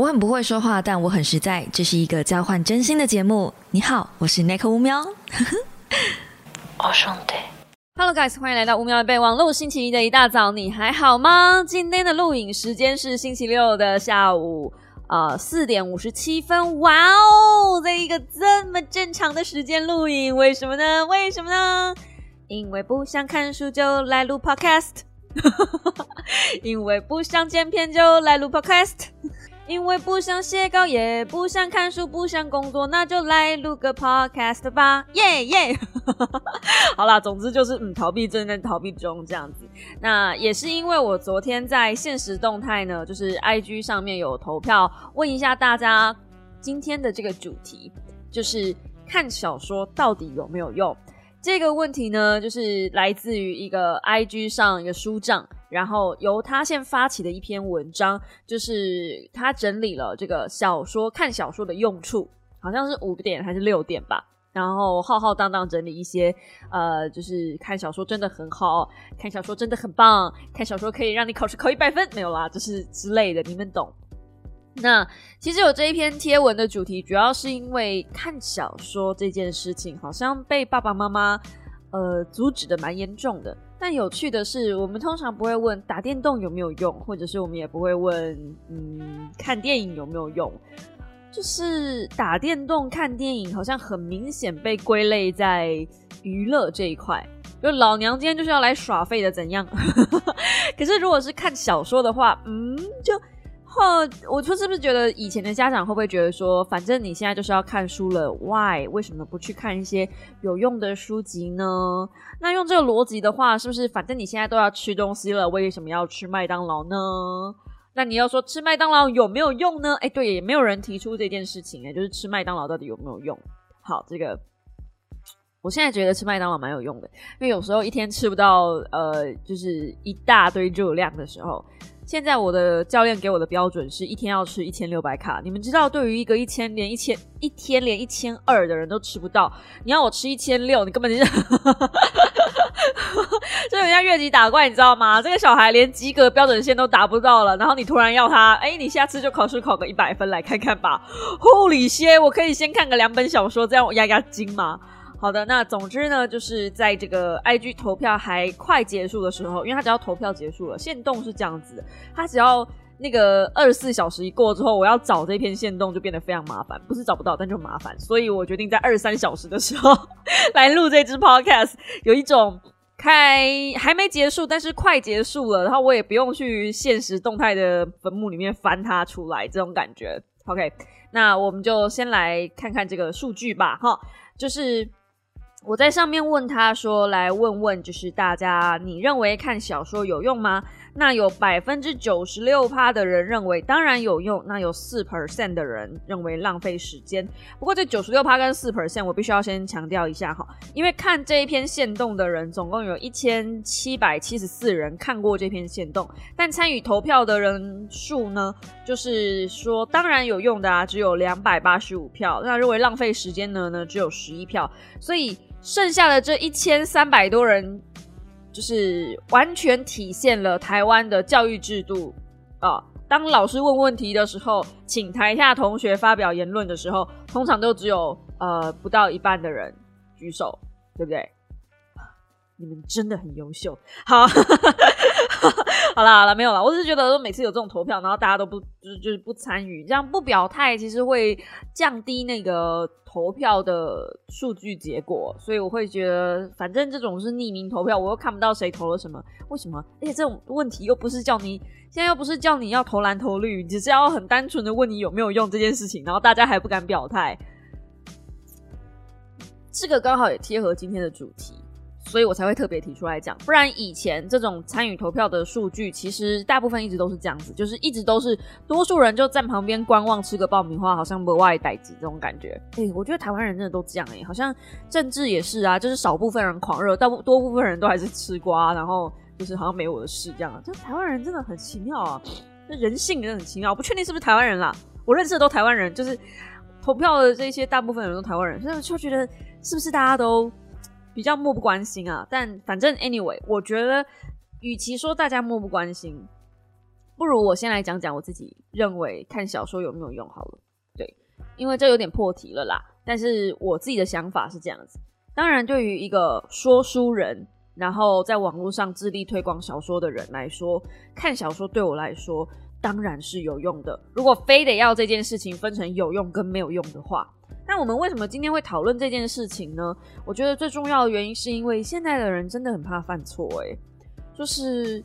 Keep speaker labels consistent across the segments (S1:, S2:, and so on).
S1: 我很不会说话，但我很实在。这是一个交换真心的节目。你好，我是 Nick 乌喵。
S2: 我兄弟
S3: ，Hello guys，欢迎来到乌喵的备忘录。星期一的一大早，你还好吗？今天的录影时间是星期六的下午，呃，四点五十七分。哇哦，在一个这么正常的时间录影，为什么呢？为什么呢？因为不想看书就来录 Podcast，因为不想剪片就来录 Podcast。因为不想写稿，也不想看书，不想工作，那就来录个 podcast 吧，耶耶！好啦，总之就是嗯，逃避正在逃避中这样子。那也是因为我昨天在现实动态呢，就是 IG 上面有投票，问一下大家今天的这个主题，就是看小说到底有没有用？这个问题呢，就是来自于一个 IG 上一个书账。然后由他先发起的一篇文章，就是他整理了这个小说看小说的用处，好像是五点还是六点吧。然后浩浩荡荡整理一些，呃，就是看小说真的很好，看小说真的很棒，看小说可以让你考试考一百分，没有啦，就是之类的，你们懂。那其实有这一篇贴文的主题，主要是因为看小说这件事情，好像被爸爸妈妈呃阻止的蛮严重的。但有趣的是，我们通常不会问打电动有没有用，或者是我们也不会问，嗯，看电影有没有用。就是打电动、看电影，好像很明显被归类在娱乐这一块。就老娘今天就是要来耍废的，怎样？可是如果是看小说的话，嗯，就。或我说是不是觉得以前的家长会不会觉得说，反正你现在就是要看书了，Why 为什么不去看一些有用的书籍呢？那用这个逻辑的话，是不是反正你现在都要吃东西了，为什么要吃麦当劳呢？那你要说吃麦当劳有没有用呢？哎，对，也没有人提出这件事情哎，就是吃麦当劳到底有没有用？好，这个我现在觉得吃麦当劳蛮有用的，因为有时候一天吃不到呃，就是一大堆热量的时候。现在我的教练给我的标准是一天要吃一千六百卡。你们知道，对于一个一千连一千一天连一千二的人都吃不到，你要我吃一千六，你根本就是，就人家越级打怪，你知道吗？这个小孩连及格标准线都达不到了，然后你突然要他，哎，你下次就考试考个一百分来看看吧。护理些，我可以先看个两本小说，这样我压压惊吗？好的，那总之呢，就是在这个 IG 投票还快结束的时候，因为他只要投票结束了，限动是这样子的，他只要那个二十四小时一过之后，我要找这篇限动就变得非常麻烦，不是找不到，但就麻烦，所以我决定在二十三小时的时候 来录这支 Podcast，有一种开还没结束，但是快结束了，然后我也不用去现实动态的坟墓里面翻它出来，这种感觉。OK，那我们就先来看看这个数据吧，哈，就是。我在上面问他说：“来问问，就是大家，你认为看小说有用吗？”那有百分之九十六趴的人认为当然有用，那有四 percent 的人认为浪费时间。不过这九十六趴跟四 percent，我必须要先强调一下哈，因为看这一篇线动的人总共有一千七百七十四人看过这篇线动，但参与投票的人数呢，就是说当然有用的啊，只有两百八十五票。那认为浪费时间的呢，只有十一票，所以。剩下的这一千三百多人，就是完全体现了台湾的教育制度啊。当老师问问题的时候，请台下同学发表言论的时候，通常都只有呃不到一半的人举手，对不对？你们真的很优秀。好，好了好了，没有了。我只是觉得说每次有这种投票，然后大家都不就是就是不参与，这样不表态，其实会降低那个。投票的数据结果，所以我会觉得，反正这种是匿名投票，我又看不到谁投了什么，为什么？而且这种问题又不是叫你，现在又不是叫你要投蓝投绿，只是要很单纯的问你有没有用这件事情，然后大家还不敢表态，这个刚好也贴合今天的主题。所以我才会特别提出来讲，不然以前这种参与投票的数据，其实大部分一直都是这样子，就是一直都是多数人就站旁边观望，吃个爆米花，好像不外待机这种感觉。哎，我觉得台湾人真的都这样哎，好像政治也是啊，就是少部分人狂热，大部多部分人都还是吃瓜，然后就是好像没我的事这样。就台湾人真的很奇妙啊，这人性真的很奇妙。不确定是不是台湾人啦，我认识的都台湾人，就是投票的这些大部分人都台湾人，所以就觉得是不是大家都。比较漠不关心啊，但反正 anyway，我觉得与其说大家漠不关心，不如我先来讲讲我自己认为看小说有没有用好了。对，因为这有点破题了啦。但是我自己的想法是这样子。当然，对于一个说书人，然后在网络上致力推广小说的人来说，看小说对我来说当然是有用的。如果非得要这件事情分成有用跟没有用的话，那我们为什么今天会讨论这件事情呢？我觉得最重要的原因是因为现在的人真的很怕犯错，诶，就是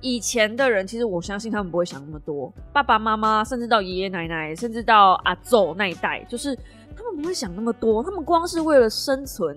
S3: 以前的人，其实我相信他们不会想那么多，爸爸妈妈，甚至到爷爷奶奶，甚至到阿祖那一代，就是他们不会想那么多，他们光是为了生存，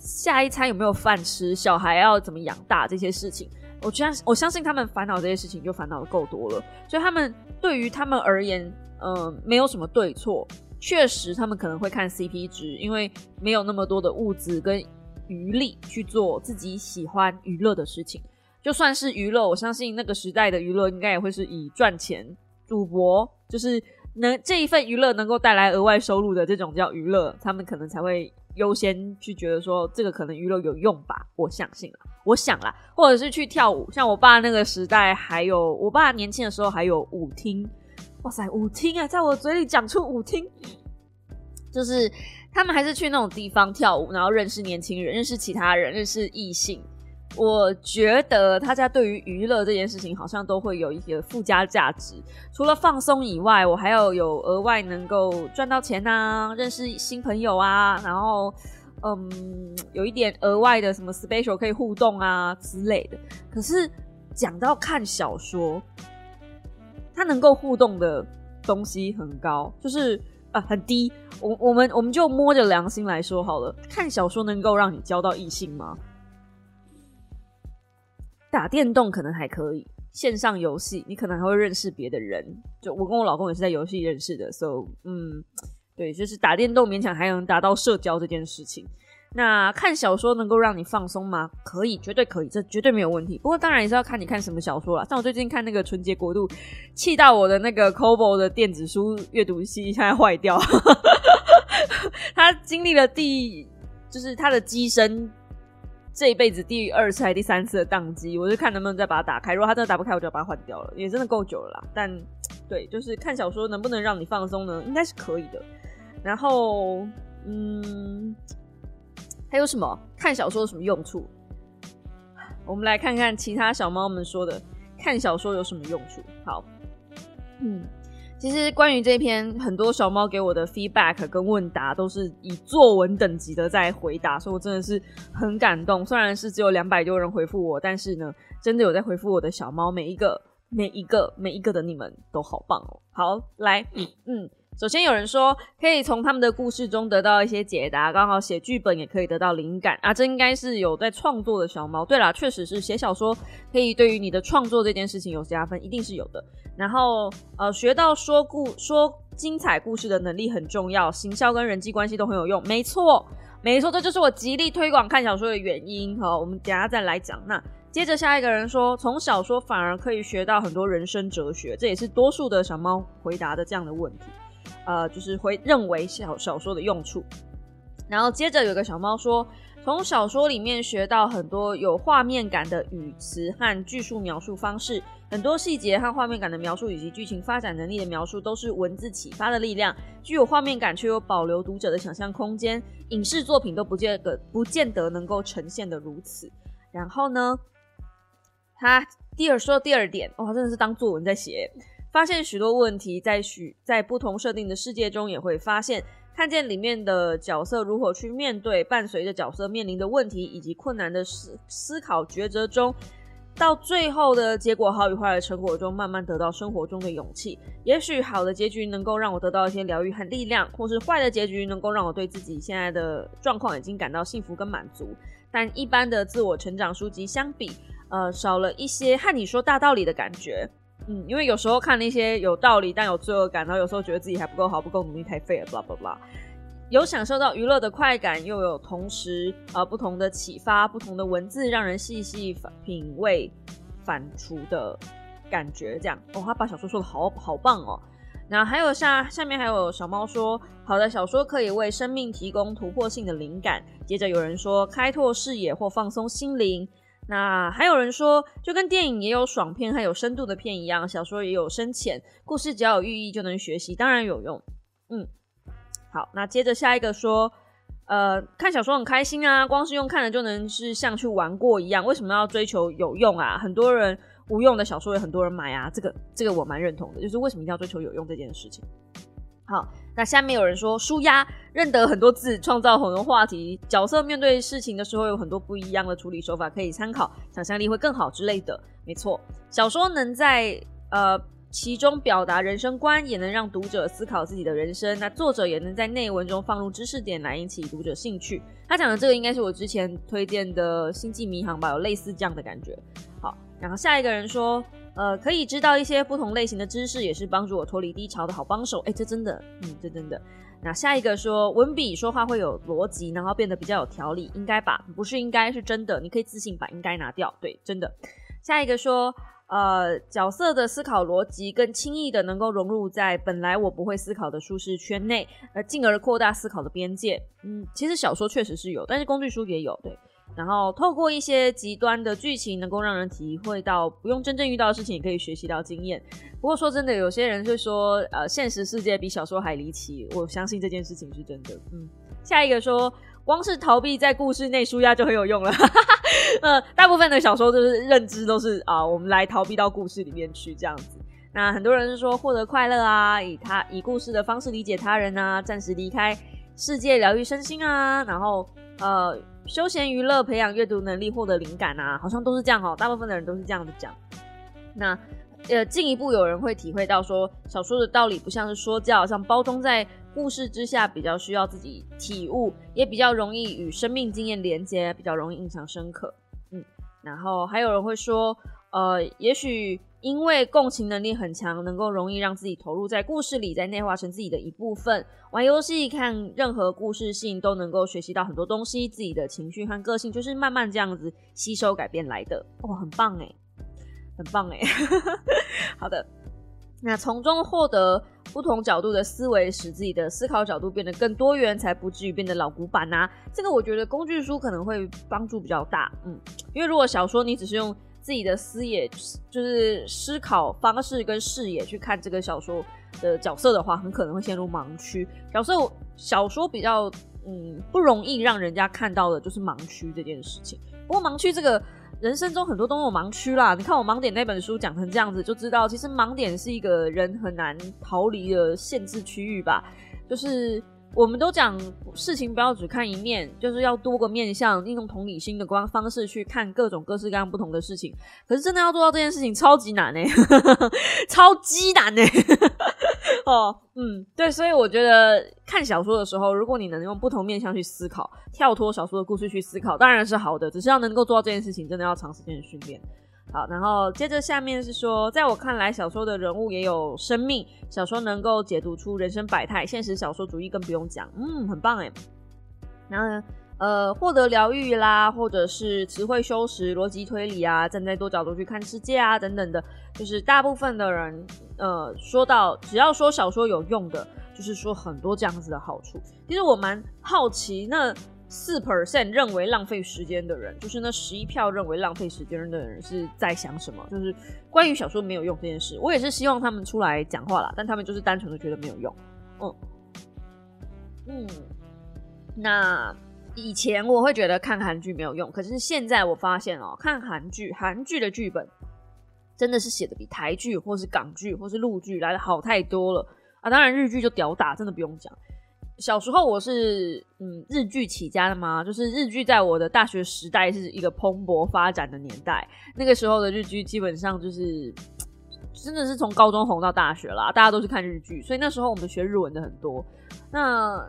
S3: 下一餐有没有饭吃，小孩要怎么养大这些事情，我相我相信他们烦恼这些事情就烦恼的够多了，所以他们对于他们而言，嗯，没有什么对错，确实他们可能会看 CP 值，因为没有那么多的物资跟余力去做自己喜欢娱乐的事情。就算是娱乐，我相信那个时代的娱乐应该也会是以赚钱、赌博，就是能这一份娱乐能够带来额外收入的这种叫娱乐，他们可能才会优先去觉得说这个可能娱乐有用吧。我相信了，我想啦，或者是去跳舞，像我爸那个时代，还有我爸年轻的时候还有舞厅，哇塞，舞厅啊，在我嘴里讲出舞厅，就是他们还是去那种地方跳舞，然后认识年轻人，认识其他人，认识异性。我觉得大家对于娱乐这件事情，好像都会有一些附加价值。除了放松以外，我还要有额外能够赚到钱啊，认识新朋友啊，然后嗯，有一点额外的什么 special 可以互动啊之类的。可是讲到看小说，它能够互动的东西很高，就是啊很低。我我们我们就摸着良心来说好了，看小说能够让你交到异性吗？打电动可能还可以，线上游戏你可能还会认识别的人。就我跟我老公也是在游戏认识的，so 嗯，对，就是打电动勉强还能达到社交这件事情。那看小说能够让你放松吗？可以，绝对可以，这绝对没有问题。不过当然也是要看你看什么小说了。像我最近看那个《纯洁国度》，气到我的那个 Kobo 的电子书阅读器现在坏掉，他经历了第，就是他的机身。这一辈子第二次还第三次的宕机，我就看能不能再把它打开。如果它真的打不开，我就要把它换掉了。也真的够久了啦。但对，就是看小说能不能让你放松呢？应该是可以的。然后，嗯，还有什么看小说有什么用处？我们来看看其他小猫们说的看小说有什么用处。好，嗯。其实关于这篇，很多小猫给我的 feedback 跟问答都是以作文等级的在回答，所以我真的是很感动。虽然是只有两百多人回复我，但是呢，真的有在回复我的小猫，每一个、每一个、每一个的你们都好棒哦。好，来，嗯。首先有人说可以从他们的故事中得到一些解答，刚好写剧本也可以得到灵感啊，这应该是有在创作的小猫。对啦，确实是写小说可以对于你的创作这件事情有加分，一定是有的。然后呃，学到说故说精彩故事的能力很重要，行销跟人际关系都很有用。没错，没错，这就是我极力推广看小说的原因。好，我们等下再来讲。那接着下一个人说，从小说反而可以学到很多人生哲学，这也是多数的小猫回答的这样的问题。呃，就是会认为小小说的用处，然后接着有个小猫说，从小说里面学到很多有画面感的语词和句数描述方式，很多细节和画面感的描述以及剧情发展能力的描述，都是文字启发的力量，具有画面感却又保留读者的想象空间，影视作品都不见得不见得能够呈现的如此。然后呢，他第二说第二点，哇，真的是当作文在写。发现许多问题，在许在不同设定的世界中也会发现，看见里面的角色如何去面对伴随着角色面临的问题以及困难的思思考抉择中，到最后的结果好与坏的成果中，慢慢得到生活中的勇气。也许好的结局能够让我得到一些疗愈和力量，或是坏的结局能够让我对自己现在的状况已经感到幸福跟满足。但一般的自我成长书籍相比，呃，少了一些和你说大道理的感觉。嗯，因为有时候看那些有道理但有罪恶感，然后有时候觉得自己还不够好，不够努力，太废了，blah blah blah。有享受到娱乐的快感，又有同时啊不同的启发，不同的文字让人细细品味、反刍的感觉。这样，哦，他把小说说的好好棒哦。那还有下下面还有小猫说，好的小说可以为生命提供突破性的灵感。接着有人说，开拓视野或放松心灵。那还有人说，就跟电影也有爽片，还有深度的片一样，小说也有深浅，故事只要有寓意就能学习，当然有用。嗯，好，那接着下一个说，呃，看小说很开心啊，光是用看的就能是像去玩过一样，为什么要追求有用啊？很多人无用的小说也很多人买啊，这个这个我蛮认同的，就是为什么一定要追求有用这件事情。好，那下面有人说，舒压，认得很多字，创造很多话题，角色面对事情的时候有很多不一样的处理手法可以参考，想象力会更好之类的。没错，小说能在呃其中表达人生观，也能让读者思考自己的人生。那作者也能在内文中放入知识点来引起读者兴趣。他讲的这个应该是我之前推荐的《星际迷航》吧，有类似这样的感觉。好，然后下一个人说。呃，可以知道一些不同类型的知识，也是帮助我脱离低潮的好帮手。哎，这真的，嗯，这真的。那下一个说文笔说话会有逻辑，然后变得比较有条理，应该吧？不是应该是真的，你可以自信把应该拿掉。对，真的。下一个说，呃，角色的思考逻辑更轻易的能够融入在本来我不会思考的舒适圈内，呃，进而扩大思考的边界。嗯，其实小说确实是有，但是工具书也有，对。然后透过一些极端的剧情，能够让人体会到不用真正遇到的事情，也可以学习到经验。不过说真的，有些人会说，呃，现实世界比小说还离奇。我相信这件事情是真的。嗯，下一个说，光是逃避在故事内舒压就很有用了。呃，大部分的小说就是认知都是啊，我们来逃避到故事里面去这样子。那很多人是说获得快乐啊，以他以故事的方式理解他人啊，暂时离开世界疗愈身心啊，然后呃。休闲娱乐、培养阅读能力、获得灵感啊，好像都是这样哦。大部分的人都是这样子讲。那呃，进一步有人会体会到说，小说的道理不像是说教，像包装在故事之下，比较需要自己体悟，也比较容易与生命经验连接，比较容易印象深刻。嗯，然后还有人会说，呃，也许。因为共情能力很强，能够容易让自己投入在故事里，再内化成自己的一部分。玩游戏、看任何故事性都能够学习到很多东西，自己的情绪和个性就是慢慢这样子吸收改变来的。哇，很棒哎，很棒哎。好的，那从中获得不同角度的思维，使自己的思考角度变得更多元，才不至于变得老古板呐。这个我觉得工具书可能会帮助比较大。嗯，因为如果小说你只是用。自己的思野就是思考方式跟视野去看这个小说的角色的话，很可能会陷入盲区。角色小说比较嗯不容易让人家看到的就是盲区这件事情。不过盲区这个人生中很多都有盲区啦。你看我盲点那本书讲成这样子，就知道其实盲点是一个人很难逃离的限制区域吧，就是。我们都讲事情不要只看一面，就是要多个面向，利用同理心的光方式去看各种各式各样不同的事情。可是真的要做到这件事情，超级难呢，超级难呢。哦，嗯，对，所以我觉得看小说的时候，如果你能用不同面向去思考，跳脱小说的故事去思考，当然是好的。只是要能够做到这件事情，真的要长时间的训练。好，然后接着下面是说，在我看来，小说的人物也有生命，小说能够解读出人生百态，现实小说主义更不用讲，嗯，很棒哎。然后呃，获得疗愈啦，或者是词汇修饰、逻辑推理啊，站在多角度去看世界啊，等等的，就是大部分的人呃，说到只要说小说有用的，就是说很多这样子的好处。其实我蛮好奇那。四 percent 认为浪费时间的人，就是那十一票认为浪费时间的人是在想什么？就是关于小说没有用这件事，我也是希望他们出来讲话啦，但他们就是单纯的觉得没有用。嗯嗯，那以前我会觉得看韩剧没有用，可是现在我发现哦，看韩剧，韩剧的剧本真的是写的比台剧或是港剧或是陆剧来的好太多了啊！当然日剧就屌打，真的不用讲。小时候我是嗯日剧起家的嘛，就是日剧在我的大学时代是一个蓬勃发展的年代。那个时候的日剧基本上就是真的是从高中红到大学啦，大家都是看日剧，所以那时候我们学日文的很多。那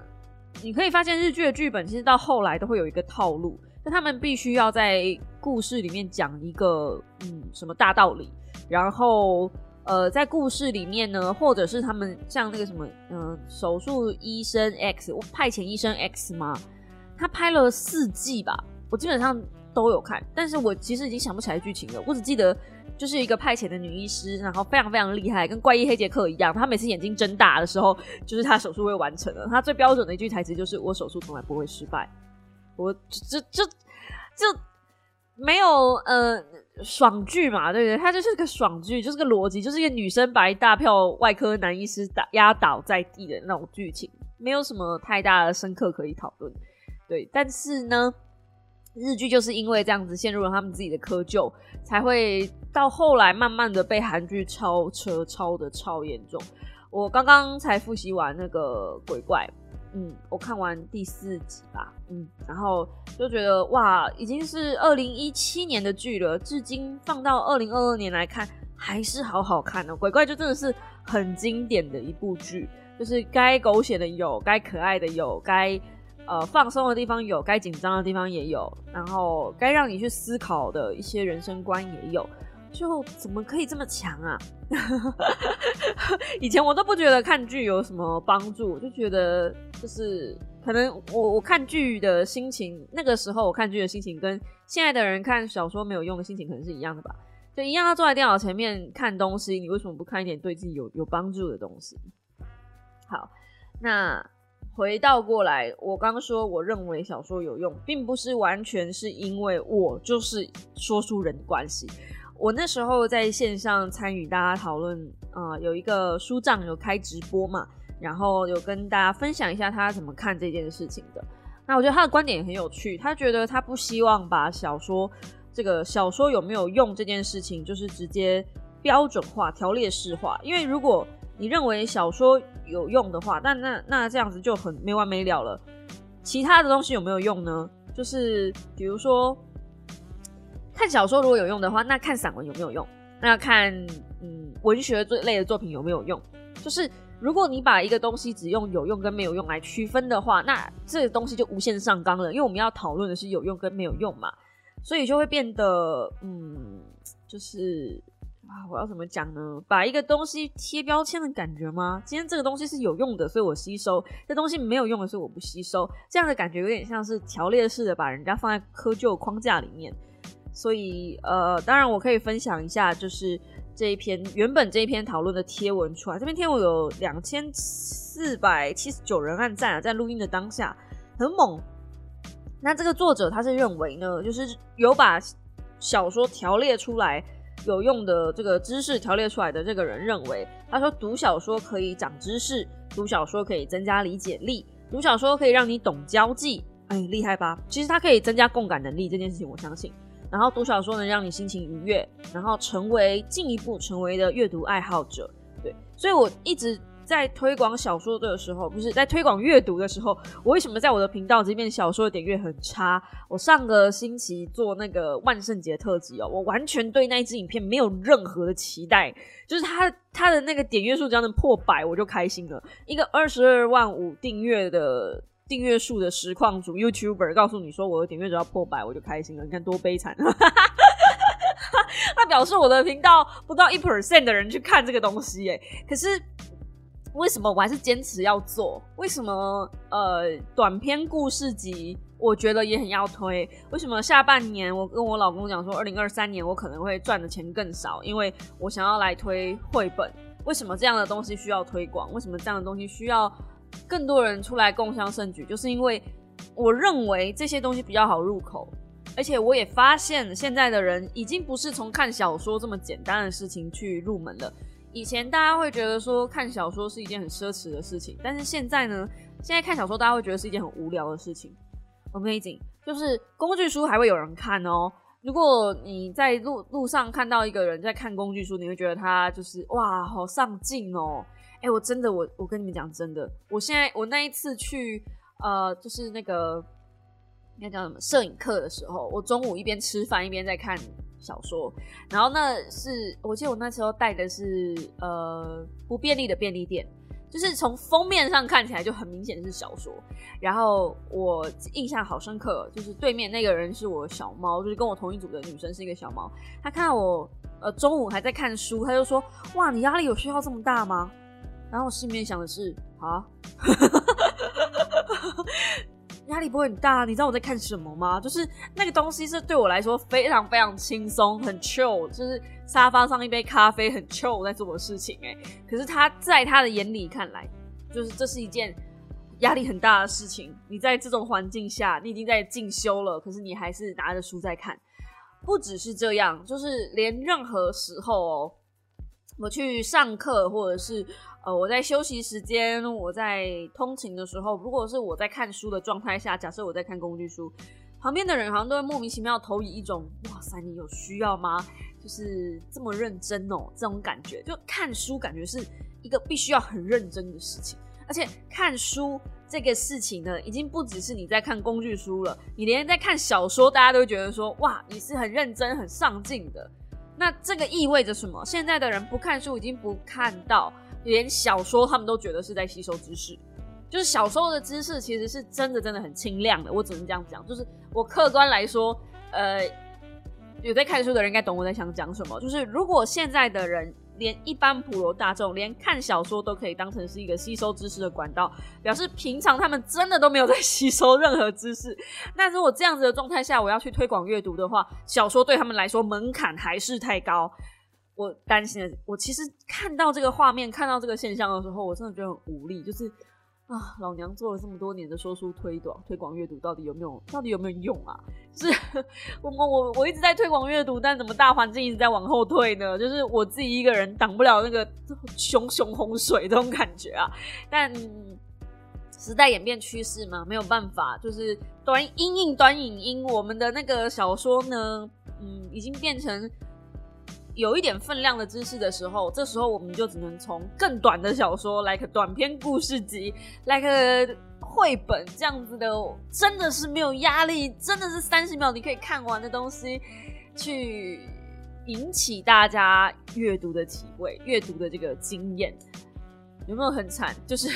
S3: 你可以发现日剧的剧本其实到后来都会有一个套路，但他们必须要在故事里面讲一个嗯什么大道理，然后。呃，在故事里面呢，或者是他们像那个什么，嗯，手术医生 X，派遣医生 X 吗？他拍了四季吧，我基本上都有看，但是我其实已经想不起来剧情了，我只记得就是一个派遣的女医师，然后非常非常厉害，跟怪医黑杰克一样，他每次眼睛睁大的时候，就是他手术会完成了。他最标准的一句台词就是“我手术从来不会失败”，我这这就。没有呃爽剧嘛，对不对？它就是个爽剧，就是个逻辑，就是一个女生把一大票外科男医师打压倒在地的那种剧情，没有什么太大的深刻可以讨论。对，但是呢，日剧就是因为这样子陷入了他们自己的窠臼，才会到后来慢慢的被韩剧超车，超的超严重。我刚刚才复习完那个鬼怪。嗯，我看完第四集吧，嗯，然后就觉得哇，已经是二零一七年的剧了，至今放到二零二二年来看，还是好好看哦。鬼怪就真的是很经典的一部剧，就是该狗血的有，该可爱的有，该呃放松的地方有，该紧张的地方也有，然后该让你去思考的一些人生观也有。就怎么可以这么强啊？以前我都不觉得看剧有什么帮助，就觉得就是可能我我看剧的心情，那个时候我看剧的心情跟现在的人看小说没有用的心情可能是一样的吧？就一样要坐在电脑前面看东西，你为什么不看一点对自己有有帮助的东西？好，那回到过来，我刚说我认为小说有用，并不是完全是因为我就是说书人的关系。我那时候在线上参与大家讨论，呃，有一个书账有开直播嘛，然后有跟大家分享一下他怎么看这件事情的。那我觉得他的观点也很有趣，他觉得他不希望把小说这个小说有没有用这件事情，就是直接标准化、条列式化。因为如果你认为小说有用的话，那那那这样子就很没完没了了。其他的东西有没有用呢？就是比如说。看小说如果有用的话，那看散文有没有用？那看嗯文学这类的作品有没有用？就是如果你把一个东西只用有用跟没有用来区分的话，那这个东西就无限上纲了。因为我们要讨论的是有用跟没有用嘛，所以就会变得嗯，就是啊，我要怎么讲呢？把一个东西贴标签的感觉吗？今天这个东西是有用的，所以我吸收；这东西没有用的，所以我不吸收。这样的感觉有点像是条列式的把人家放在窠臼框架里面。所以，呃，当然我可以分享一下，就是这一篇原本这一篇讨论的贴文出来，这篇贴文有两千四百七十九人按赞啊，在录音的当下很猛。那这个作者他是认为呢，就是有把小说条列出来有用的这个知识条列出来的这个人认为，他说读小说可以长知识，读小说可以增加理解力，读小说可以让你懂交际，哎，厉害吧？其实它可以增加共感能力这件事情，我相信。然后读小说能让你心情愉悦，然后成为进一步成为的阅读爱好者。对，所以我一直在推广小说的时候，不是在推广阅读的时候，我为什么在我的频道这边小说的点阅很差？我上个星期做那个万圣节特辑哦，我完全对那一支影片没有任何的期待，就是它它的那个点阅数只要能破百，我就开心了。一个二十二万五订阅的。订阅数的实况主 YouTuber 告诉你说我的点阅只要破百我就开心了，你看多悲惨！那表示我的频道不到一 percent 的人去看这个东西，哎，可是为什么我还是坚持要做？为什么呃短篇故事集我觉得也很要推？为什么下半年我跟我老公讲说二零二三年我可能会赚的钱更少？因为我想要来推绘本。为什么这样的东西需要推广？为什么这样的东西需要？更多人出来共襄盛举，就是因为我认为这些东西比较好入口，而且我也发现现在的人已经不是从看小说这么简单的事情去入门了。以前大家会觉得说看小说是一件很奢侈的事情，但是现在呢，现在看小说大家会觉得是一件很无聊的事情。Amazing，就是工具书还会有人看哦。如果你在路路上看到一个人在看工具书，你会觉得他就是哇，好上进哦。哎，我真的，我我跟你们讲真的，我现在我那一次去呃，就是那个应该叫什么摄影课的时候，我中午一边吃饭一边在看小说，然后那是我记得我那时候带的是呃不便利的便利店，就是从封面上看起来就很明显是小说，然后我印象好深刻，就是对面那个人是我小猫，就是跟我同一组的女生是一个小猫，她看到我呃中午还在看书，她就说哇，你压力有需要这么大吗？然后我心里面想的是啊，压力不会很大。你知道我在看什么吗？就是那个东西是对我来说非常非常轻松，很 chill，就是沙发上一杯咖啡，很 chill 在做的事情。哎，可是他在他的眼里看来，就是这是一件压力很大的事情。你在这种环境下，你已经在进修了，可是你还是拿着书在看。不只是这样，就是连任何时候哦，我去上课，或者是呃我在休息时间，我在通勤的时候，如果是我在看书的状态下，假设我在看工具书，旁边的人好像都会莫名其妙投以一种“哇塞，你有需要吗？”就是这么认真哦，这种感觉，就看书感觉是一个必须要很认真的事情，而且看书这个事情呢，已经不只是你在看工具书了，你连在看小说，大家都觉得说，哇，你是很认真、很上进的。那这个意味着什么？现在的人不看书，已经不看到，连小说他们都觉得是在吸收知识，就是小时候的知识其实是真的、真的很清亮的。我只能这样讲，就是我客观来说，呃。有在看书的人应该懂我在想讲什么，就是如果现在的人连一般普罗大众连看小说都可以当成是一个吸收知识的管道，表示平常他们真的都没有在 吸收任何知识。那如果这样子的状态下，我要去推广阅读的话，小说对他们来说门槛还是太高。我担心的，我其实看到这个画面，看到这个现象的时候，我真的觉得很无力，就是。啊，老娘做了这么多年的说书推广，推广阅读到底有没有？到底有没有用啊？是我我我我一直在推广阅读，但怎么大环境一直在往后退呢？就是我自己一个人挡不了那个熊熊洪水这种感觉啊。但时代演变趋势嘛，没有办法，就是短音印短影音，我们的那个小说呢，嗯，已经变成。有一点分量的知识的时候，这时候我们就只能从更短的小说，like 短篇故事集，like 绘本这样子的，真的是没有压力，真的是三十秒你可以看完的东西，去引起大家阅读的体会，阅读的这个经验，有没有很惨？就是。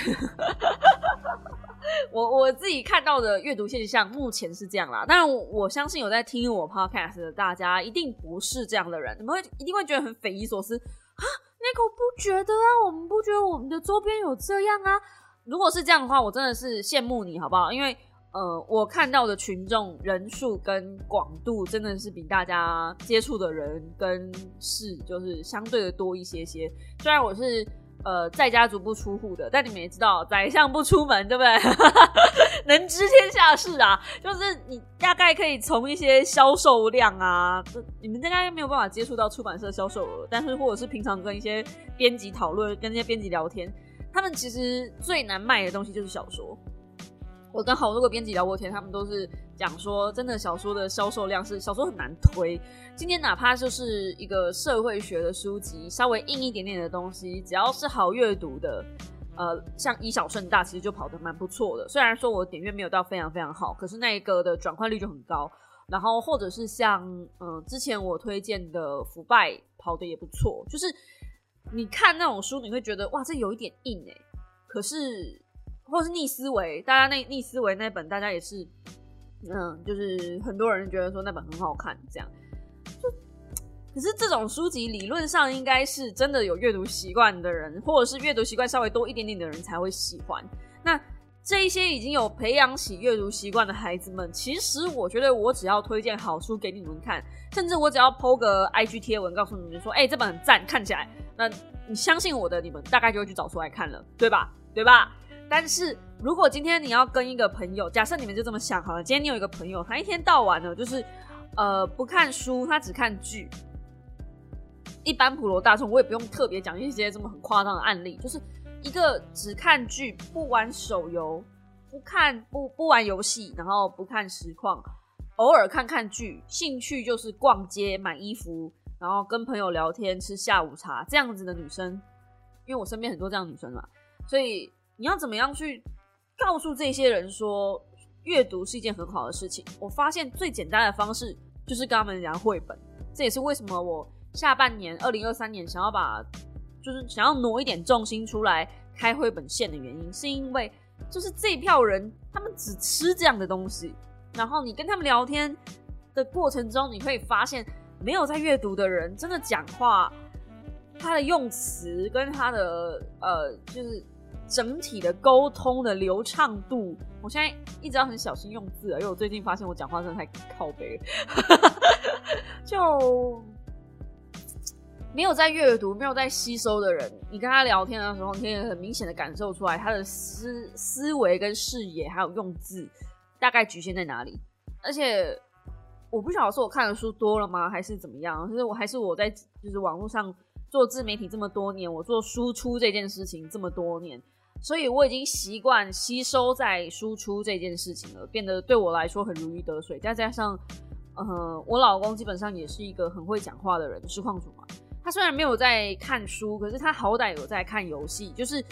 S3: 我我自己看到的阅读现象目前是这样啦，但我相信有在听我 podcast 的大家一定不是这样的人，你们会一定会觉得很匪夷所思啊，Nico 不觉得啊，我们不觉得我们的周边有这样啊？如果是这样的话，我真的是羡慕你好不好？因为呃，我看到的群众人数跟广度真的是比大家接触的人跟事就是相对的多一些些，虽然我是。呃，在家足不出户的，但你们也知道，宰相不出门，对不对？能知天下事啊，就是你大概可以从一些销售量啊，你们应该没有办法接触到出版社销售额，但是或者是平常跟一些编辑讨论，跟那些编辑聊天，他们其实最难卖的东西就是小说。我跟好多个编辑聊过天，他们都是讲说，真的小说的销售量是小说很难推。今天哪怕就是一个社会学的书籍，稍微硬一点点的东西，只要是好阅读的，呃，像以小胜大，其实就跑得蛮不错的。虽然说我点阅没有到非常非常好，可是那一个的转换率就很高。然后或者是像嗯之前我推荐的《腐败》跑得也不错，就是你看那种书，你会觉得哇，这有一点硬哎，可是。或是逆思维，大家那逆思维那本，大家也是，嗯，就是很多人觉得说那本很好看，这样。就可是这种书籍理论上应该是真的有阅读习惯的人，或者是阅读习惯稍微多一点点的人才会喜欢。那这一些已经有培养起阅读习惯的孩子们，其实我觉得我只要推荐好书给你们看，甚至我只要 PO 个 IG 贴文告诉你们说，哎，这本很赞，看起来，那你相信我的，你们大概就会去找出来看了，对吧？对吧？但是如果今天你要跟一个朋友，假设你们就这么想好了，今天你有一个朋友，他一天到晚呢就是，呃，不看书，他只看剧。一般普罗大众，我也不用特别讲一些这么很夸张的案例，就是一个只看剧，不玩手游，不看不不玩游戏，然后不看实况，偶尔看看剧，兴趣就是逛街买衣服，然后跟朋友聊天吃下午茶这样子的女生，因为我身边很多这样的女生嘛，所以。你要怎么样去告诉这些人说阅读是一件很好的事情？我发现最简单的方式就是跟他们讲绘本。这也是为什么我下半年二零二三年想要把就是想要挪一点重心出来开绘本线的原因，是因为就是这一票人他们只吃这样的东西，然后你跟他们聊天的过程中，你可以发现没有在阅读的人真的讲话，他的用词跟他的呃就是。整体的沟通的流畅度，我现在一直要很小心用字啊，因为我最近发现我讲话真的太靠背了，就没有在阅读、没有在吸收的人，你跟他聊天的时候，你可以很明显的感受出来他的思思维跟视野还有用字大概局限在哪里，而且我不晓得是我看的书多了吗，还是怎么样？就是我还是我在就是网络上做自媒体这么多年，我做输出这件事情这么多年，所以我已经习惯吸收在输出这件事情了，变得对我来说很如鱼得水。再加上，呃，我老公基本上也是一个很会讲话的人，实况主嘛。他虽然没有在看书，可是他好歹有在看游戏，就是。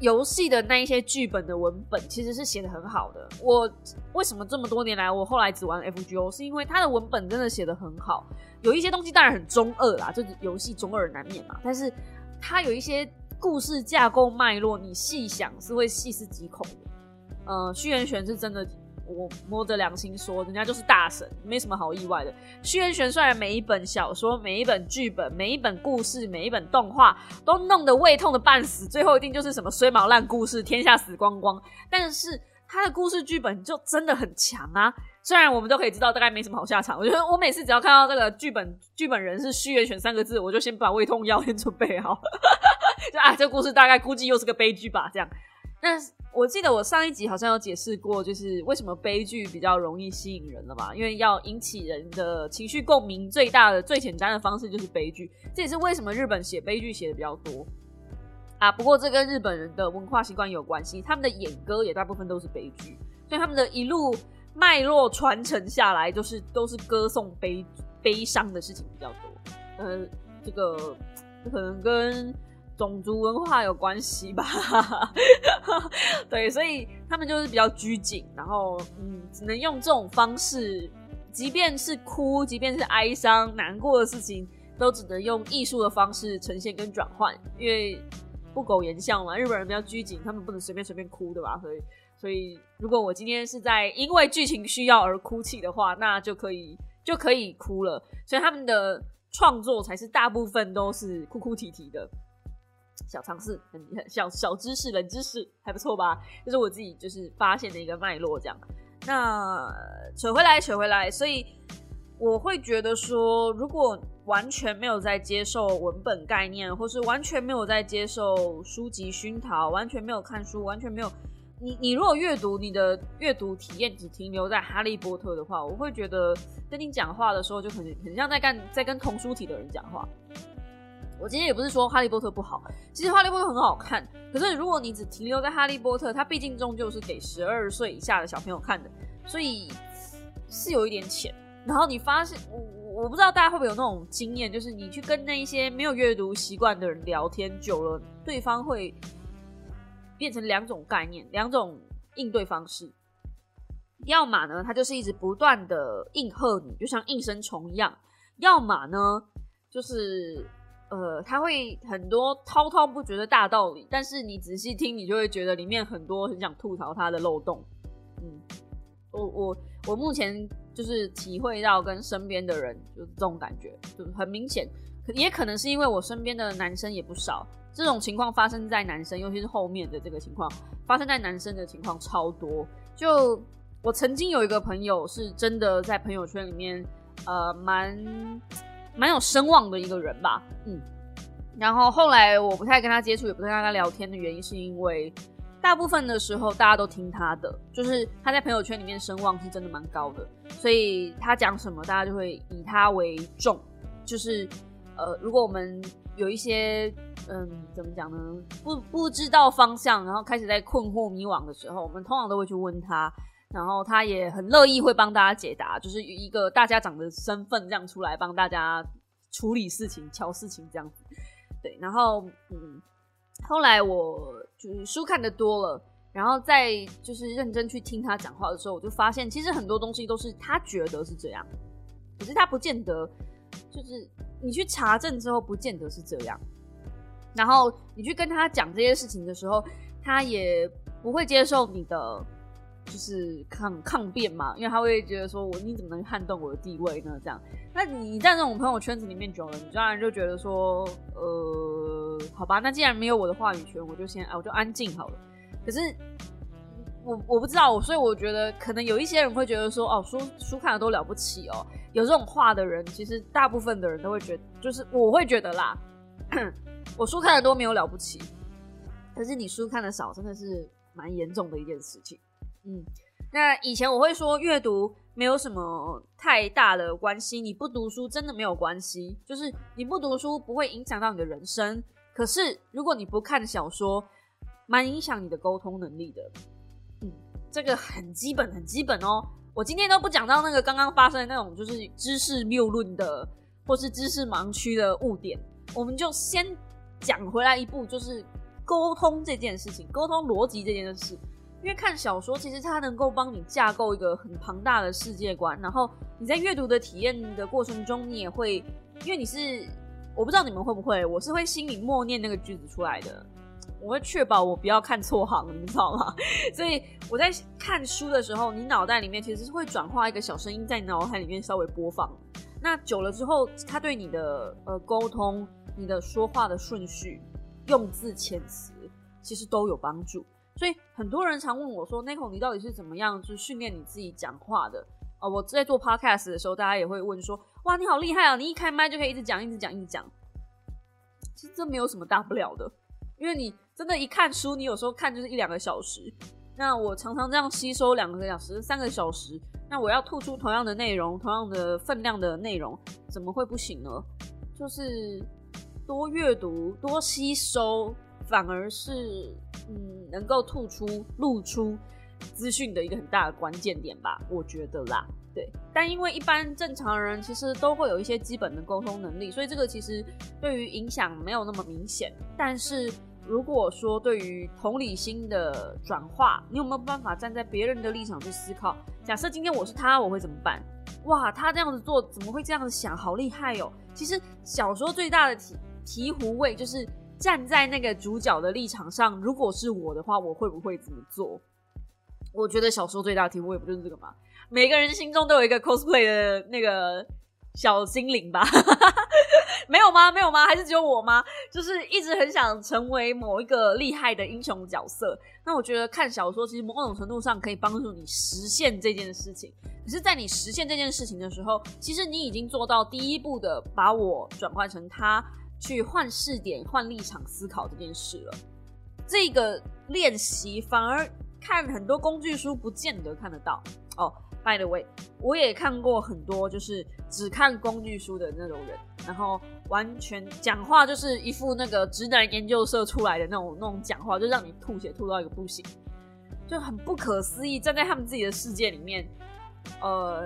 S3: 游戏的那一些剧本的文本其实是写的很好的。我为什么这么多年来我后来只玩 FGO，是因为它的文本真的写的很好。有一些东西当然很中二啦，就是游戏中二难免嘛。但是它有一些故事架构脉络，你细想是会细思极恐的。呃，虚元玄是真的。我摸着良心说，人家就是大神，没什么好意外的。虚渊玄虽然每一本小说、每一本剧本、每一本故事、每一本动画都弄得胃痛的半死，最后一定就是什么衰毛烂故事，天下死光光。但是他的故事剧本就真的很强啊！虽然我们都可以知道大概没什么好下场，我觉得我每次只要看到这个剧本，剧本人是虚元玄三个字，我就先把胃痛药先准备好。就啊，这故事大概估计又是个悲剧吧，这样。那我记得我上一集好像有解释过，就是为什么悲剧比较容易吸引人了嘛？因为要引起人的情绪共鸣，最大的、最简单的方式就是悲剧。这也是为什么日本写悲剧写的比较多啊。不过这跟日本人的文化习惯有关系，他们的演歌也大部分都是悲剧，所以他们的一路脉络传承下来，都是都是歌颂悲悲伤的事情比较多。呃，这个可能跟。种族文化有关系吧，对，所以他们就是比较拘谨，然后嗯，只能用这种方式，即便是哭，即便是哀伤、难过的事情，都只能用艺术的方式呈现跟转换，因为不苟言笑嘛，日本人比较拘谨，他们不能随便随便哭的吧，所以，所以如果我今天是在因为剧情需要而哭泣的话，那就可以就可以哭了，所以他们的创作才是大部分都是哭哭啼啼的。小尝试，很很小小知识，冷知识还不错吧？就是我自己就是发现的一个脉络，这样。那扯回来，扯回来，所以我会觉得说，如果完全没有在接受文本概念，或是完全没有在接受书籍熏陶，完全没有看书，完全没有你你如果阅读你的阅读体验只停留在哈利波特的话，我会觉得跟你讲话的时候就很很像在干在跟童书体的人讲话。我今天也不是说《哈利波特》不好，其实《哈利波特》很好看。可是如果你只停留在《哈利波特》，它毕竟终究是给十二岁以下的小朋友看的，所以是有一点浅。然后你发现，我我不知道大家会不会有那种经验，就是你去跟那一些没有阅读习惯的人聊天久了，对方会变成两种概念，两种应对方式。要么呢，他就是一直不断的应和你，就像应声虫一样；要么呢，就是。呃，他会很多滔滔不绝的大道理，但是你仔细听，你就会觉得里面很多很想吐槽他的漏洞。嗯，我我我目前就是体会到跟身边的人就是这种感觉，就是很明显，也可能是因为我身边的男生也不少，这种情况发生在男生，尤其是后面的这个情况发生在男生的情况超多。就我曾经有一个朋友是真的在朋友圈里面，呃，蛮。蛮有声望的一个人吧，嗯，然后后来我不太跟他接触，也不太跟他聊天的原因，是因为大部分的时候大家都听他的，就是他在朋友圈里面声望是真的蛮高的，所以他讲什么大家就会以他为重。就是呃，如果我们有一些嗯，怎么讲呢，不不知道方向，然后开始在困惑迷惘的时候，我们通常都会去问他。然后他也很乐意会帮大家解答，就是一个大家长的身份这样出来帮大家处理事情、瞧事情这样子。对，然后嗯，后来我就是书看的多了，然后再就是认真去听他讲话的时候，我就发现其实很多东西都是他觉得是这样，可是他不见得就是你去查证之后不见得是这样。然后你去跟他讲这些事情的时候，他也不会接受你的。就是抗抗辩嘛，因为他会觉得说，我你怎么能撼动我的地位呢？这样，那你在那种朋友圈子里面久了，你当然就觉得说，呃，好吧，那既然没有我的话语权，我就先啊，我就安静好了。可是我我不知道，所以我觉得可能有一些人会觉得说，哦，书书看的都了不起哦，有这种话的人，其实大部分的人都会觉，就是我会觉得啦，我书看的多没有了不起，可是你书看的少，真的是蛮严重的一件事情。嗯，那以前我会说阅读没有什么太大的关系，你不读书真的没有关系，就是你不读书不会影响到你的人生。可是如果你不看小说，蛮影响你的沟通能力的。嗯，这个很基本，很基本哦。我今天都不讲到那个刚刚发生的那种就是知识谬论的，或是知识盲区的误点，我们就先讲回来一步，就是沟通这件事情，沟通逻辑这件事。因为看小说，其实它能够帮你架构一个很庞大的世界观，然后你在阅读的体验的过程中，你也会，因为你是，我不知道你们会不会，我是会心里默念那个句子出来的，我会确保我不要看错行，你知道吗？所以我在看书的时候，你脑袋里面其实是会转化一个小声音在你脑海里面稍微播放，那久了之后，它对你的呃沟通、你的说话的顺序、用字遣词，其实都有帮助。所以很多人常问我说：“Nico，你到底是怎么样就是训练你自己讲话的？”啊，我在做 Podcast 的时候，大家也会问说：“哇，你好厉害啊！你一开麦就可以一直讲、一直讲、一直讲。”其实这没有什么大不了的，因为你真的，一看书，你有时候看就是一两个小时。那我常常这样吸收两个小时、三个小时，那我要吐出同样的内容、同样的分量的内容，怎么会不行呢？就是多阅读、多吸收。反而是，嗯，能够吐出、露出资讯的一个很大的关键点吧，我觉得啦，对。但因为一般正常人其实都会有一些基本的沟通能力，所以这个其实对于影响没有那么明显。但是如果说对于同理心的转化，你有没有办法站在别人的立场去思考？假设今天我是他，我会怎么办？哇，他这样子做怎么会这样子想？好厉害哦！其实小说最大的醍醍醐味就是。站在那个主角的立场上，如果是我的话，我会不会怎么做？我觉得小说最大题目也不就是这个吗？每个人心中都有一个 cosplay 的那个小精灵吧？没有吗？没有吗？还是只有我吗？就是一直很想成为某一个厉害的英雄角色。那我觉得看小说其实某种程度上可以帮助你实现这件事情。可是，在你实现这件事情的时候，其实你已经做到第一步的，把我转换成他。去换视点、换立场思考这件事了。这个练习反而看很多工具书不见得看得到哦。By the way，我也看过很多就是只看工具书的那种人，然后完全讲话就是一副那个直男研究社出来的那种那种讲话，就让你吐血吐到一个不行，就很不可思议。站在他们自己的世界里面，呃。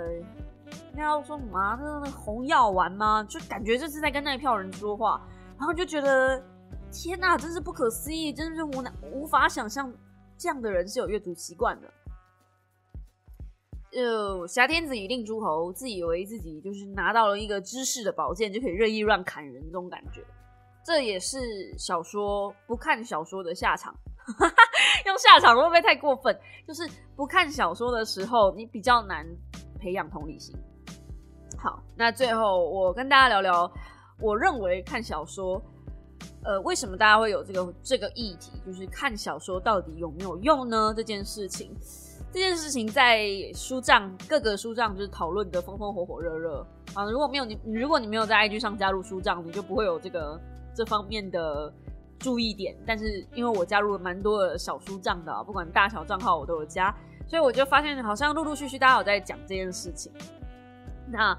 S3: 那要说什么？那那红药丸吗？就感觉就是在跟那一票人说话，然后就觉得天哪，真是不可思议，真的是无难无法想象这样的人是有阅读习惯的。就挟天子以令诸侯，自以为自己就是拿到了一个知识的宝剑，就可以任意乱砍人，这种感觉。这也是小说不看小说的下场。用下场会不会太过分？就是不看小说的时候，你比较难。培养同理心。好，那最后我跟大家聊聊，我认为看小说，呃，为什么大家会有这个这个议题，就是看小说到底有没有用呢？这件事情，这件事情在书账各个书账就是讨论的风风火火热热啊。如果没有你，如果你没有在 IG 上加入书账，你就不会有这个这方面的注意点。但是因为我加入了蛮多的小书账的，不管大小账号我都有加。所以我就发现，好像陆陆续续大家有在讲这件事情。那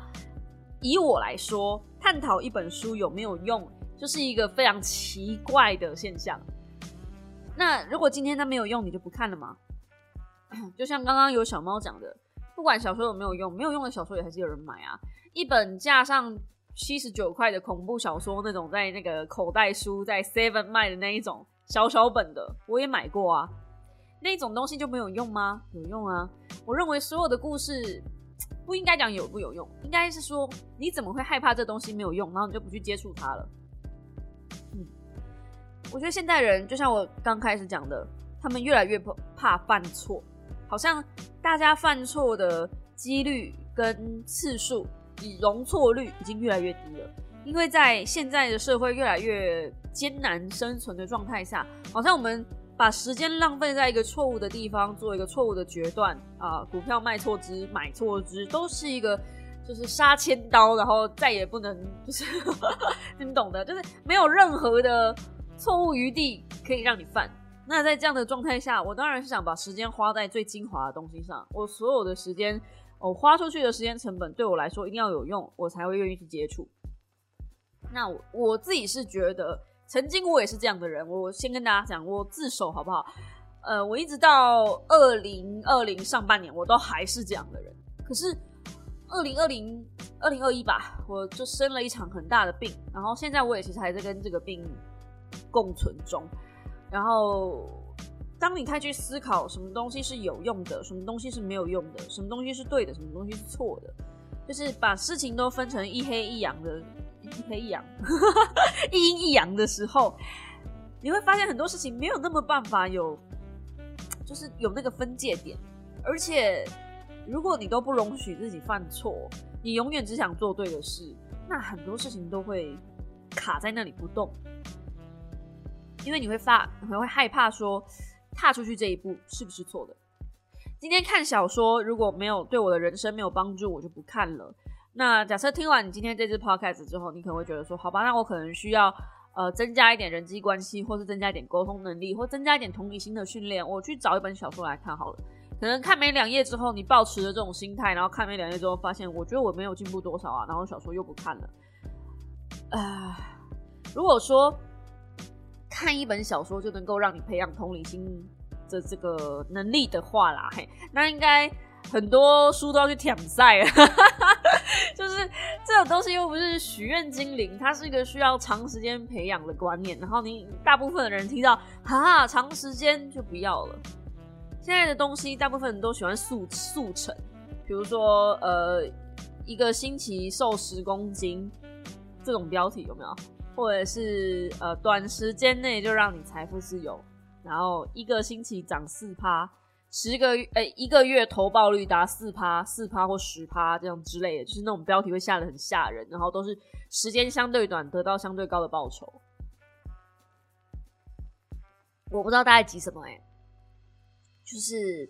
S3: 以我来说，探讨一本书有没有用，就是一个非常奇怪的现象。那如果今天它没有用，你就不看了吗？就像刚刚有小猫讲的，不管小说有没有用，没有用的小说也还是有人买啊。一本价上七十九块的恐怖小说，那种在那个口袋书在 Seven 卖的那一种小小本的，我也买过啊。那种东西就没有用吗？有用啊！我认为所有的故事 不应该讲有不有用，应该是说你怎么会害怕这东西没有用，然后你就不去接触它了。嗯，我觉得现代人就像我刚开始讲的，他们越来越怕犯错，好像大家犯错的几率跟次数，以容错率已经越来越低了。因为在现在的社会越来越艰难生存的状态下，好像我们。把时间浪费在一个错误的地方，做一个错误的决断啊！股票卖错支，买错支，都是一个就是杀千刀，然后再也不能就是 你们懂的，就是没有任何的错误余地可以让你犯。那在这样的状态下，我当然是想把时间花在最精华的东西上。我所有的时间，我花出去的时间成本对我来说一定要有用，我才会愿意去接触。那我我自己是觉得，曾经我也是这样的人。我先跟大家讲，我自首好不好？呃，我一直到二零二零上半年，我都还是这样的人。可是二零二零二零二一吧，我就生了一场很大的病，然后现在我也其实还在跟这个病共存中。然后，当你开始思考什么东西是有用的，什么东西是没有用的，什么东西是对的，什么东西是错的，就是把事情都分成一黑一阳的，一黑一阳，一阴一阳的时候，你会发现很多事情没有那么办法有，就是有那个分界点。而且，如果你都不容许自己犯错，你永远只想做对的事，那很多事情都会卡在那里不动。因为你会发，你会害怕说，踏出去这一步是不是错的？今天看小说如果没有对我的人生没有帮助，我就不看了。那假设听完你今天这支 podcast 之后，你可能会觉得说，好吧，那我可能需要呃增加一点人际关系，或是增加一点沟通能力，或增加一点同理心的训练，我去找一本小说来看好了。可能看没两页之后，你保持着这种心态，然后看没两页之后，发现我觉得我没有进步多少啊，然后小说又不看了。啊，如果说。看一本小说就能够让你培养同理心的这个能力的话啦，嘿，那应该很多书都要去挑赛了。就是这种东西又不是许愿精灵，它是一个需要长时间培养的观念。然后你大部分的人听到哈长时间就不要了。现在的东西大部分人都喜欢速速成，比如说呃一个星期瘦十公斤这种标题有没有？或者是呃，短时间内就让你财富自由，然后一个星期涨四趴，十个月诶一个月投报率达四趴、四趴或十趴这样之类的，就是那种标题会下的很吓人，然后都是时间相对短得到相对高的报酬。我不知道大家急什么哎，就是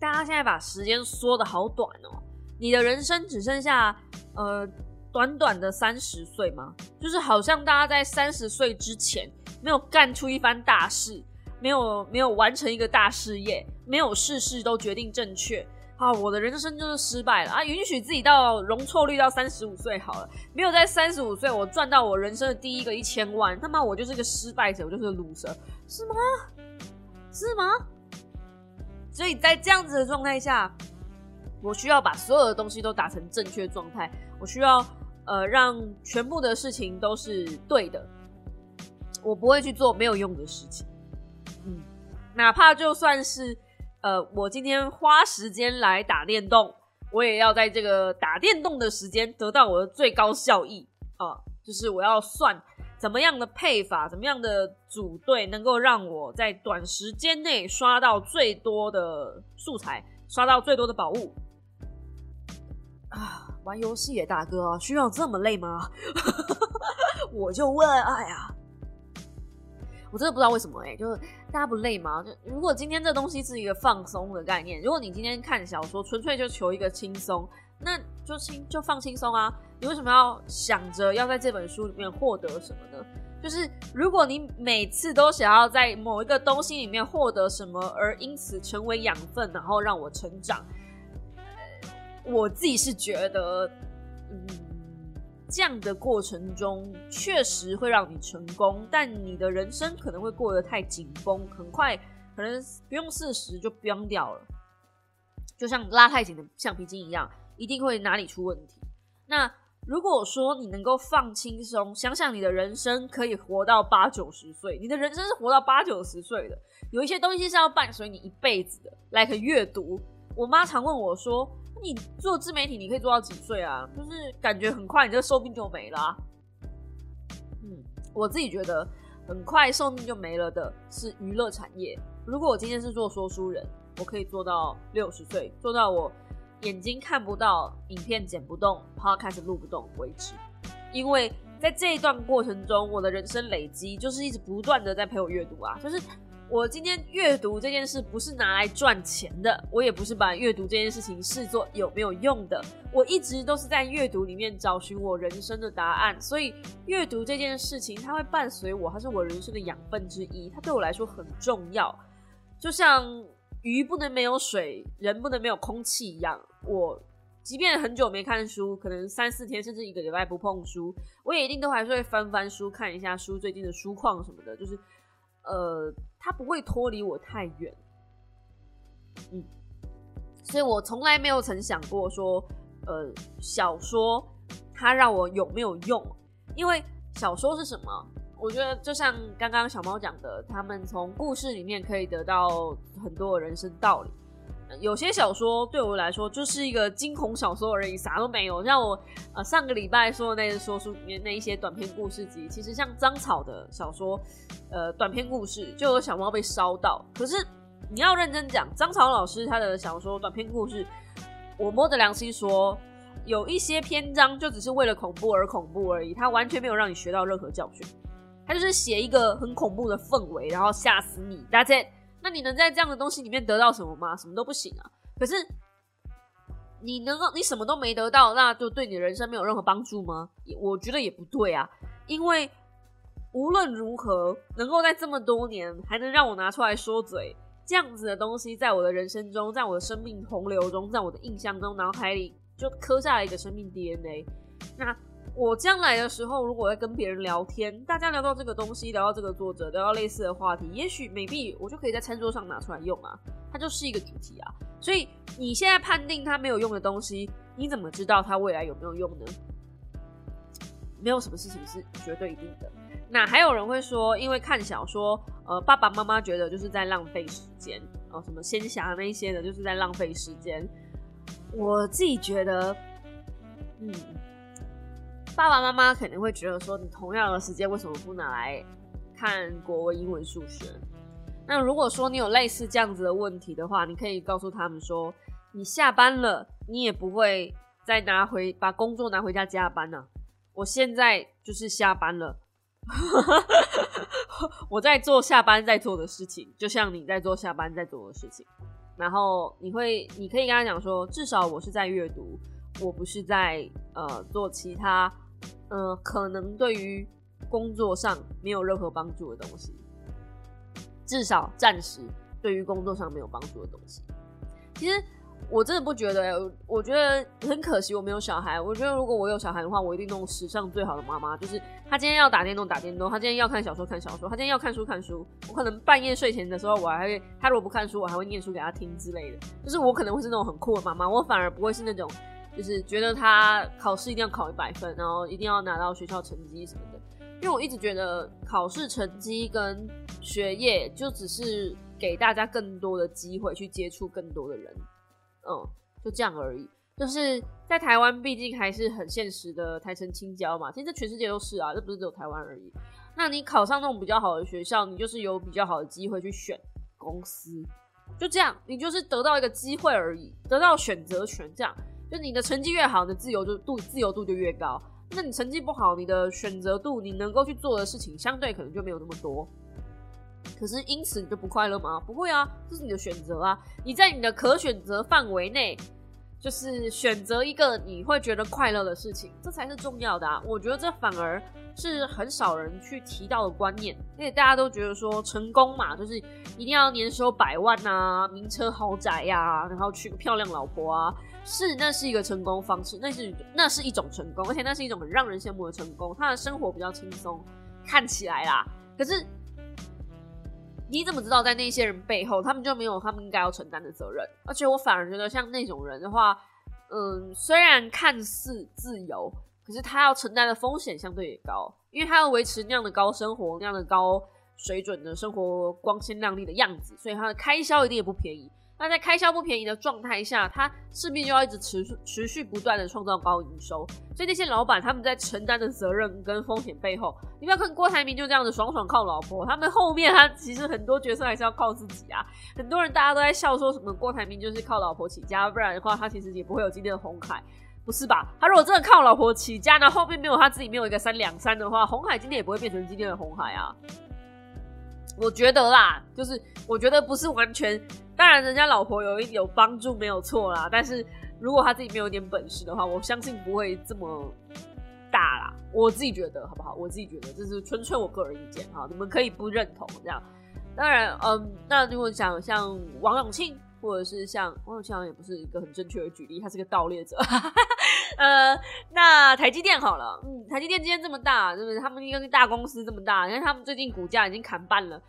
S3: 大家现在把时间缩的好短哦，你的人生只剩下呃。短短的三十岁吗？就是好像大家在三十岁之前没有干出一番大事，没有没有完成一个大事业，没有事事都决定正确啊！我的人生就是失败了啊！允许自己到容错率到三十五岁好了，没有在三十五岁我赚到我人生的第一个一千万，那么我就是个失败者，我就是个 loser，是吗？是吗？所以在这样子的状态下，我需要把所有的东西都打成正确状态，我需要。呃，让全部的事情都是对的，我不会去做没有用的事情。哪怕就算是呃，我今天花时间来打电动，我也要在这个打电动的时间得到我的最高效益啊！就是我要算怎么样的配法，怎么样的组队，能够让我在短时间内刷到最多的素材，刷到最多的宝物啊！玩游戏也，大哥，需要这么累吗？我就问，哎呀，我真的不知道为什么哎，就是大家不累吗？就如果今天这东西是一个放松的概念，如果你今天看小说，纯粹就求一个轻松，那就轻就放轻松啊。你为什么要想着要在这本书里面获得什么呢？就是如果你每次都想要在某一个东西里面获得什么，而因此成为养分，然后让我成长。我自己是觉得，嗯，这样的过程中确实会让你成功，但你的人生可能会过得太紧绷，很快可能不用四十就崩掉了，就像拉太紧的橡皮筋一样，一定会哪里出问题。那如果说你能够放轻松，想想你的人生可以活到八九十岁，你的人生是活到八九十岁的，有一些东西是要伴随你一辈子的，like 阅读。我妈常问我说。你做自媒体，你可以做到几岁啊？就是感觉很快，你这寿命就没了。嗯，我自己觉得很快寿命就没了的是娱乐产业。如果我今天是做说书人，我可以做到六十岁，做到我眼睛看不到，影片剪不动，podcast 录不动为止。因为在这一段过程中，我的人生累积就是一直不断的在陪我阅读啊，就是。我今天阅读这件事不是拿来赚钱的，我也不是把阅读这件事情视作有没有用的，我一直都是在阅读里面找寻我人生的答案。所以阅读这件事情，它会伴随我，它是我人生的养分之一，它对我来说很重要。就像鱼不能没有水，人不能没有空气一样，我即便很久没看书，可能三四天甚至一个礼拜不碰书，我也一定都还是会翻翻书，看一下书最近的书况什么的，就是。呃，它不会脱离我太远，嗯，所以我从来没有曾想过说，呃，小说它让我有没有用？因为小说是什么？我觉得就像刚刚小猫讲的，他们从故事里面可以得到很多人生道理。有些小说对我来说就是一个惊恐小说而已，啥都没有。像我呃上个礼拜说的那些说书里面那一些短篇故事集，其实像张草的小说，呃短篇故事就有小猫被烧到。可是你要认真讲，张草老师他的小说短篇故事，我摸着良心说，有一些篇章就只是为了恐怖而恐怖而已，他完全没有让你学到任何教训，他就是写一个很恐怖的氛围，然后吓死你。That's it。那你能在这样的东西里面得到什么吗？什么都不行啊！可是你能够，你什么都没得到，那就对你的人生没有任何帮助吗？我觉得也不对啊，因为无论如何，能够在这么多年还能让我拿出来说嘴，这样子的东西，在我的人生中，在我的生命洪流中，在我的印象中、脑海里，就刻下了一个生命 DNA。那。我将来的时候，如果在跟别人聊天，大家聊到这个东西，聊到这个作者，聊到类似的话题，也许美币我就可以在餐桌上拿出来用啊，它就是一个主题啊。所以你现在判定它没有用的东西，你怎么知道它未来有没有用呢？没有什么事情是绝对一定的。那还有人会说，因为看小说，呃，爸爸妈妈觉得就是在浪费时间哦，什么仙侠那些的，就是在浪费时间。我自己觉得，嗯。爸爸妈妈肯定会觉得说，你同样的时间为什么不拿来看国文、英文、数学？那如果说你有类似这样子的问题的话，你可以告诉他们说，你下班了，你也不会再拿回把工作拿回家加班呢。我现在就是下班了，我在做下班在做的事情，就像你在做下班在做的事情。然后你会，你可以跟他讲说，至少我是在阅读。我不是在呃做其他，呃可能对于工作上没有任何帮助的东西，至少暂时对于工作上没有帮助的东西。其实我真的不觉得，我觉得很可惜我没有小孩。我觉得如果我有小孩的话，我一定弄史上最好的妈妈。就是他今天要打电动打电动，他今天要看小说看小说，他今天要看书看书。我可能半夜睡前的时候，我还会他如果不看书，我还会念书给他听之类的。就是我可能会是那种很酷的妈妈，我反而不会是那种。就是觉得他考试一定要考一百分，然后一定要拿到学校成绩什么的。因为我一直觉得考试成绩跟学业就只是给大家更多的机会去接触更多的人，嗯，就这样而已。就是在台湾，毕竟还是很现实的台城青椒嘛，其实全世界都是啊，这不是只有台湾而已。那你考上那种比较好的学校，你就是有比较好的机会去选公司，就这样，你就是得到一个机会而已，得到选择权这样。就你的成绩越好，你的自由就度自由度就越高。那你成绩不好，你的选择度，你能够去做的事情相对可能就没有那么多。可是因此你就不快乐吗？不会啊，这是你的选择啊。你在你的可选择范围内，就是选择一个你会觉得快乐的事情，这才是重要的啊。我觉得这反而是很少人去提到的观念，因为大家都觉得说成功嘛，就是一定要年收百万啊，名车豪宅呀，然后娶个漂亮老婆啊。是，那是一个成功方式，那是那是一种成功，而且那是一种很让人羡慕的成功。他的生活比较轻松，看起来啦。可是你怎么知道在那些人背后，他们就没有他们应该要承担的责任？而且我反而觉得，像那种人的话，嗯，虽然看似自由，可是他要承担的风险相对也高，因为他要维持那样的高生活、那样的高水准的生活、光鲜亮丽的样子，所以他的开销一定也不便宜。那在开销不便宜的状态下，他势必就要一直持续、持续不断的创造高营收。所以那些老板他们在承担的责任跟风险背后，你不要看郭台铭就这样子爽爽靠老婆，他们后面他其实很多角色还是要靠自己啊。很多人大家都在笑说什么郭台铭就是靠老婆起家，不然的话他其实也不会有今天的红海，不是吧？他如果真的靠老婆起家，那后面没有他自己没有一个三两三的话，红海今天也不会变成今天的红海啊。我觉得啦，就是我觉得不是完全，当然人家老婆有一有帮助没有错啦，但是如果他自己没有一点本事的话，我相信不会这么大啦。我自己觉得好不好？我自己觉得这是纯粹我个人意见啊，你们可以不认同这样。当然，嗯，那如果想像王永庆。或者是像王永强也不是一个很正确的举例，他是个盗猎者。呃，那台积电好了，嗯，台积电今天这么大，是不是？他们一个大公司这么大，你看他们最近股价已经砍半了，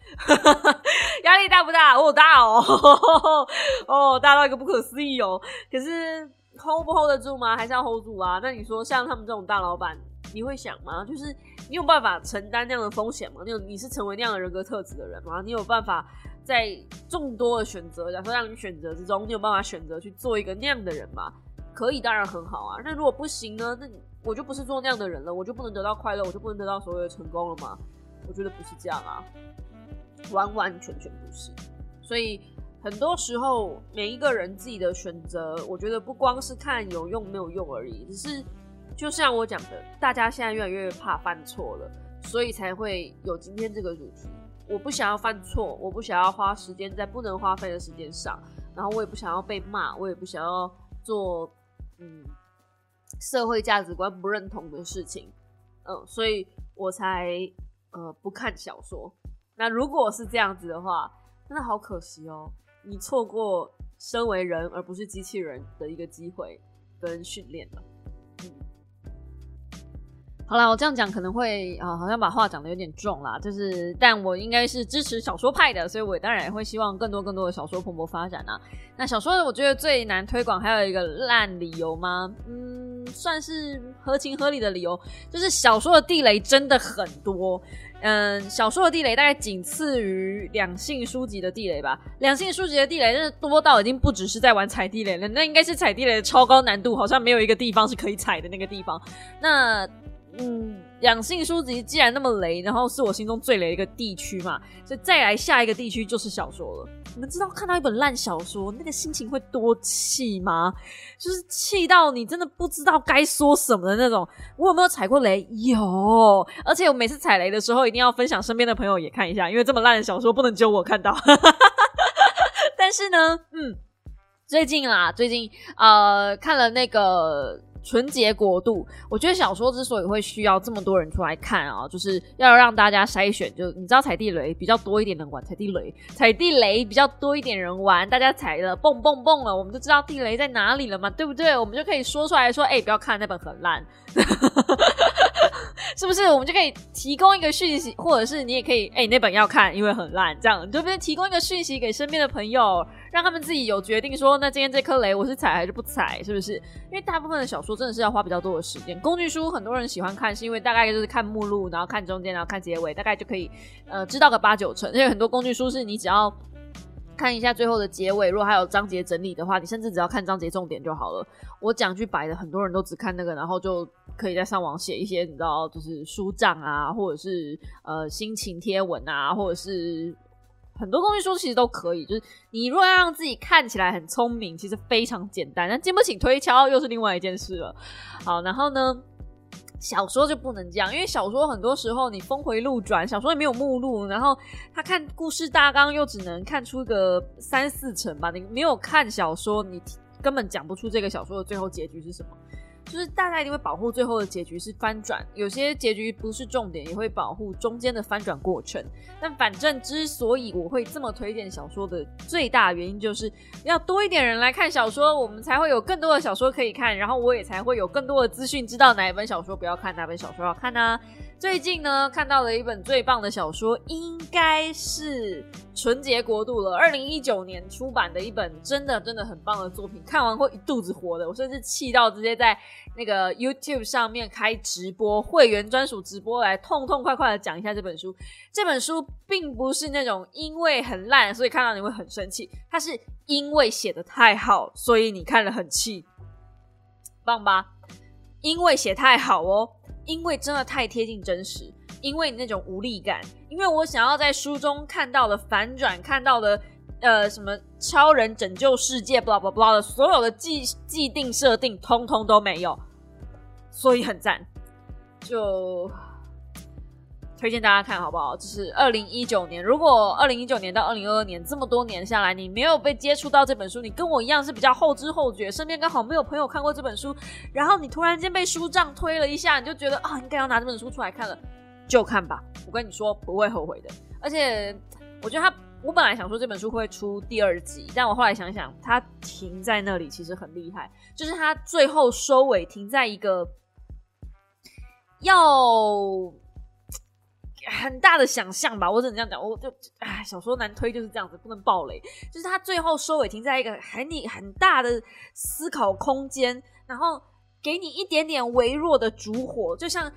S3: 压力大不大？哦，大哦，哦，大到一个不可思议哦。可是 hold 不 hold 得住吗？还是要 hold 住啊？那你说像他们这种大老板，你会想吗？就是你有办法承担那样的风险吗？你有你是成为那样的人格特质的人吗？你有办法？在众多的选择，假设让你选择之中，你有办法选择去做一个那样的人吗？可以，当然很好啊。那如果不行呢？那我就不是做那样的人了，我就不能得到快乐，我就不能得到所有的成功了吗？我觉得不是这样啊，完完全全不是。所以很多时候，每一个人自己的选择，我觉得不光是看有用没有用而已，只是就像我讲的，大家现在越来越怕犯错了，所以才会有今天这个主题。我不想要犯错，我不想要花时间在不能花费的时间上，然后我也不想要被骂，我也不想要做嗯社会价值观不认同的事情，嗯，所以我才呃不看小说。那如果是这样子的话，真的好可惜哦，你错过身为人而不是机器人的一个机会跟训练了。嗯好了，我这样讲可能会啊，好像把话讲的有点重啦。就是，但我应该是支持小说派的，所以我当然也会希望更多更多的小说蓬勃发展啊。那小说我觉得最难推广还有一个烂理由吗？嗯，算是合情合理的理由，就是小说的地雷真的很多。嗯，小说的地雷大概仅次于两性书籍的地雷吧。两性书籍的地雷真的多到已经不只是在玩踩地雷了，那应该是踩地雷的超高难度，好像没有一个地方是可以踩的那个地方。那嗯，两性书籍既然那么雷，然后是我心中最雷的一个地区嘛，所以再来下一个地区就是小说了。你们知道看到一本烂小说，那个心情会多气吗？就是气到你真的不知道该说什么的那种。我有没有踩过雷？有，而且我每次踩雷的时候，一定要分享身边的朋友也看一下，因为这么烂的小说不能只有我看到。但是呢，嗯，最近啦，最近呃看了那个。纯洁国度，我觉得小说之所以会需要这么多人出来看啊，就是要让大家筛选。就你知道，踩地雷比较多一点人玩，踩地雷，踩地雷比较多一点人玩，大家踩了蹦蹦蹦了，我们就知道地雷在哪里了嘛，对不对？我们就可以说出来说，哎，不要看那本很烂。是不是我们就可以提供一个讯息，或者是你也可以，哎，那本要看，因为很烂，这样就不对提供一个讯息给身边的朋友，让他们自己有决定，说那今天这颗雷我是踩还是不踩，是不是？因为大部分的小说真的是要花比较多的时间，工具书很多人喜欢看，是因为大概就是看目录，然后看中间，然后看结尾，大概就可以呃知道个八九成。因为很多工具书是你只要。看一下最后的结尾，如果还有章节整理的话，你甚至只要看章节重点就好了。我讲句白的，很多人都只看那个，然后就可以在上网写一些你知道，就是书账啊，或者是呃心情贴文啊，或者是很多东西说其实都可以。就是你如果要让自己看起来很聪明，其实非常简单，但经不起推敲又是另外一件事了。好，然后呢？小说就不能这样，因为小说很多时候你峰回路转，小说也没有目录，然后他看故事大纲又只能看出个三四成吧，你没有看小说，你根本讲不出这个小说的最后结局是什么。就是大家一定会保护最后的结局是翻转，有些结局不是重点，也会保护中间的翻转过程。但反正之所以我会这么推荐小说的最大原因，就是要多一点人来看小说，我们才会有更多的小说可以看，然后我也才会有更多的资讯，知道哪一本小说不要看，哪本小说要看呢？最近呢，看到了一本最棒的小说，应该是《纯洁国度》了。二零一九年出版的一本，真的真的很棒的作品，看完会一肚子火的。我甚至气到直接在那个 YouTube 上面开直播，会员专属直播来痛痛快快的讲一下这本书。这本书并不是那种因为很烂，所以看到你会很生气，它是因为写的太好，所以你看了很气，棒吧？因为写太好哦。因为真的太贴近真实，因为你那种无力感，因为我想要在书中看到的反转，看到的呃什么超人拯救世界，blah blah blah 的所有的既既定设定，通通都没有，所以很赞，就推荐大家看好不好？就是二零一九年，如果二零一九年到二零二二年这么多年下来，你没有被接触到这本书，你跟我一样是比较后知后觉，身边刚好没有朋友看过这本书，然后你突然间被书账推了一下，你就觉得啊，应该要拿这本书出来看了，就看吧。我跟你说，不会后悔的。而且我觉得他，我本来想说这本书会出第二集，但我后来想想，它停在那里其实很厉害，就是它最后收尾停在一个要。很大的想象吧，我只能这样讲。我就哎，小说难推就是这样子，不能暴雷。就是他最后收尾停在一个很你很大的思考空间，然后给你一点点微弱的烛火，就像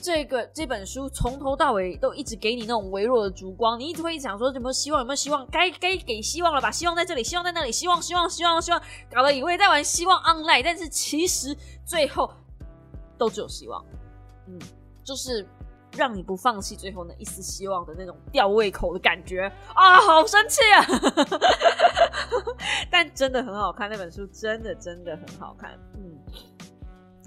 S3: 这个这本书从头到尾都一直给你那种微弱的烛光，你一直会想说有没有希望，有没有希望，该该给希望了吧？希望在这里，希望在那里，希望希望希望希望，搞得以为在玩希望 online，但是其实最后都只有希望。嗯，就是。让你不放弃最后那一丝希望的那种吊胃口的感觉啊，好生气啊！但真的很好看，那本书真的真的很好看。嗯，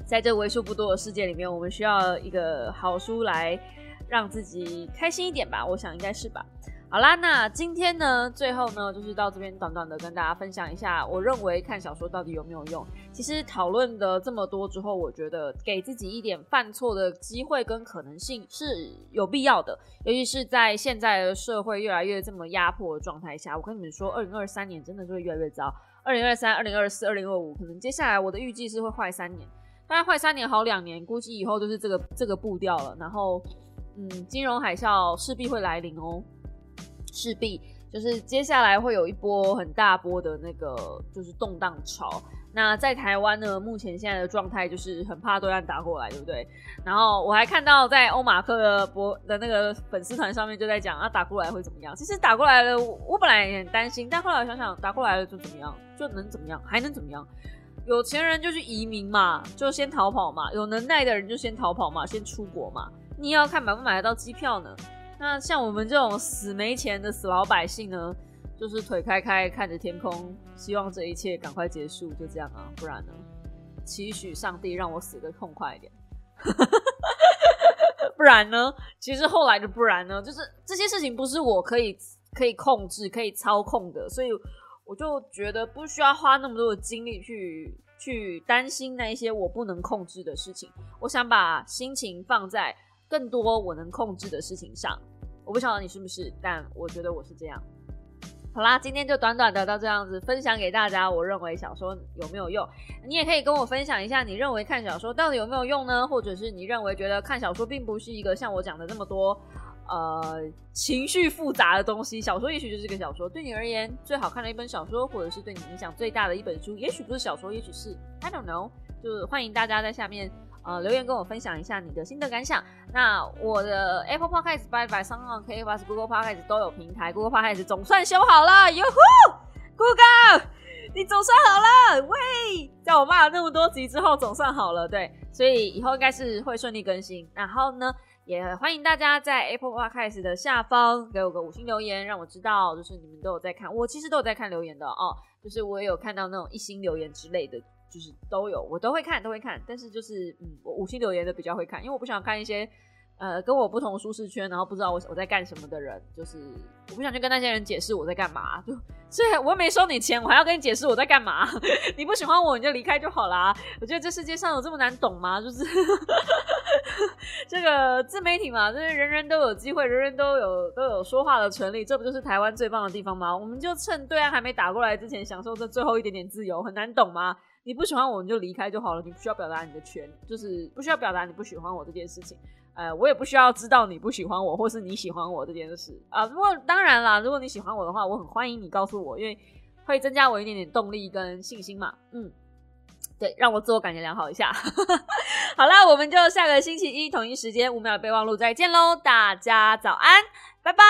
S3: 在这为数不多的世界里面，我们需要一个好书来让自己开心一点吧？我想应该是吧。好啦，那今天呢，最后呢，就是到这边短短的跟大家分享一下，我认为看小说到底有没有用。其实讨论的这么多之后，我觉得给自己一点犯错的机会跟可能性是有必要的，尤其是在现在的社会越来越这么压迫的状态下。我跟你们说，二零二三年真的就会越来越糟。二零二三、二零二四、二零二五，可能接下来我的预计是会坏三年，大概坏三年好两年，估计以后就是这个这个步调了。然后，嗯，金融海啸势必会来临哦。势必就是接下来会有一波很大波的那个就是动荡潮。那在台湾呢，目前现在的状态就是很怕对岸打过来，对不对？然后我还看到在欧马克的博的那个粉丝团上面就在讲啊，打过来会怎么样？其实打过来了，我本来也很担心，但后来我想想，打过来了就怎么样？就能怎么样？还能怎么样？有钱人就去移民嘛，就先逃跑嘛；有能耐的人就先逃跑嘛，先出国嘛。你要看买不买得到机票呢。那像我们这种死没钱的死老百姓呢，就是腿开开看着天空，希望这一切赶快结束，就这样啊，不然呢，祈许上帝让我死的痛快一点，不然呢，其实后来的不然呢，就是这些事情不是我可以可以控制、可以操控的，所以我就觉得不需要花那么多的精力去去担心那一些我不能控制的事情，我想把心情放在更多我能控制的事情上。我不晓得你是不是，但我觉得我是这样。好啦，今天就短短的到这样子分享给大家。我认为小说有没有用，你也可以跟我分享一下，你认为看小说到底有没有用呢？或者是你认为觉得看小说并不是一个像我讲的那么多呃情绪复杂的东西？小说也许就是个小说，对你而言最好看的一本小说，或者是对你影响最大的一本书，也许不是小说，也许是 I don't know。就是欢迎大家在下面。呃，留言跟我分享一下你的心得感想。那我的 Apple Podcast、Spotify、s o n K、Bus、Google Podcast 都有平台，Google Podcast 总算修好了，哟呼，Google，你总算好了，喂，在我骂了那么多集之后，总算好了，对，所以以后应该是会顺利更新。然后呢，也欢迎大家在 Apple Podcast 的下方给我个五星留言，让我知道就是你们都有在看，我其实都有在看留言的哦，就是我也有看到那种一星留言之类的。就是都有，我都会看，都会看。但是就是，嗯，我五星留言的比较会看，因为我不想看一些，呃，跟我不同舒适圈，然后不知道我我在干什么的人。就是我不想去跟那些人解释我在干嘛。就，虽然我又没收你钱，我还要跟你解释我在干嘛？你不喜欢我，你就离开就好啦。我觉得这世界上有这么难懂吗？就是 这个自媒体嘛，就是人人都有机会，人人都有都有说话的权利。这不就是台湾最棒的地方吗？我们就趁对岸还没打过来之前，享受这最后一点点自由，很难懂吗？你不喜欢我，你就离开就好了。你不需要表达你的权，就是不需要表达你不喜欢我这件事情。呃，我也不需要知道你不喜欢我，或是你喜欢我这件事啊。不过当然啦，如果你喜欢我的话，我很欢迎你告诉我，因为会增加我一点点动力跟信心嘛。嗯，对，让我自我感觉良好一下。好啦，我们就下个星期一同一时间五秒备忘录再见喽！大家早安，拜拜。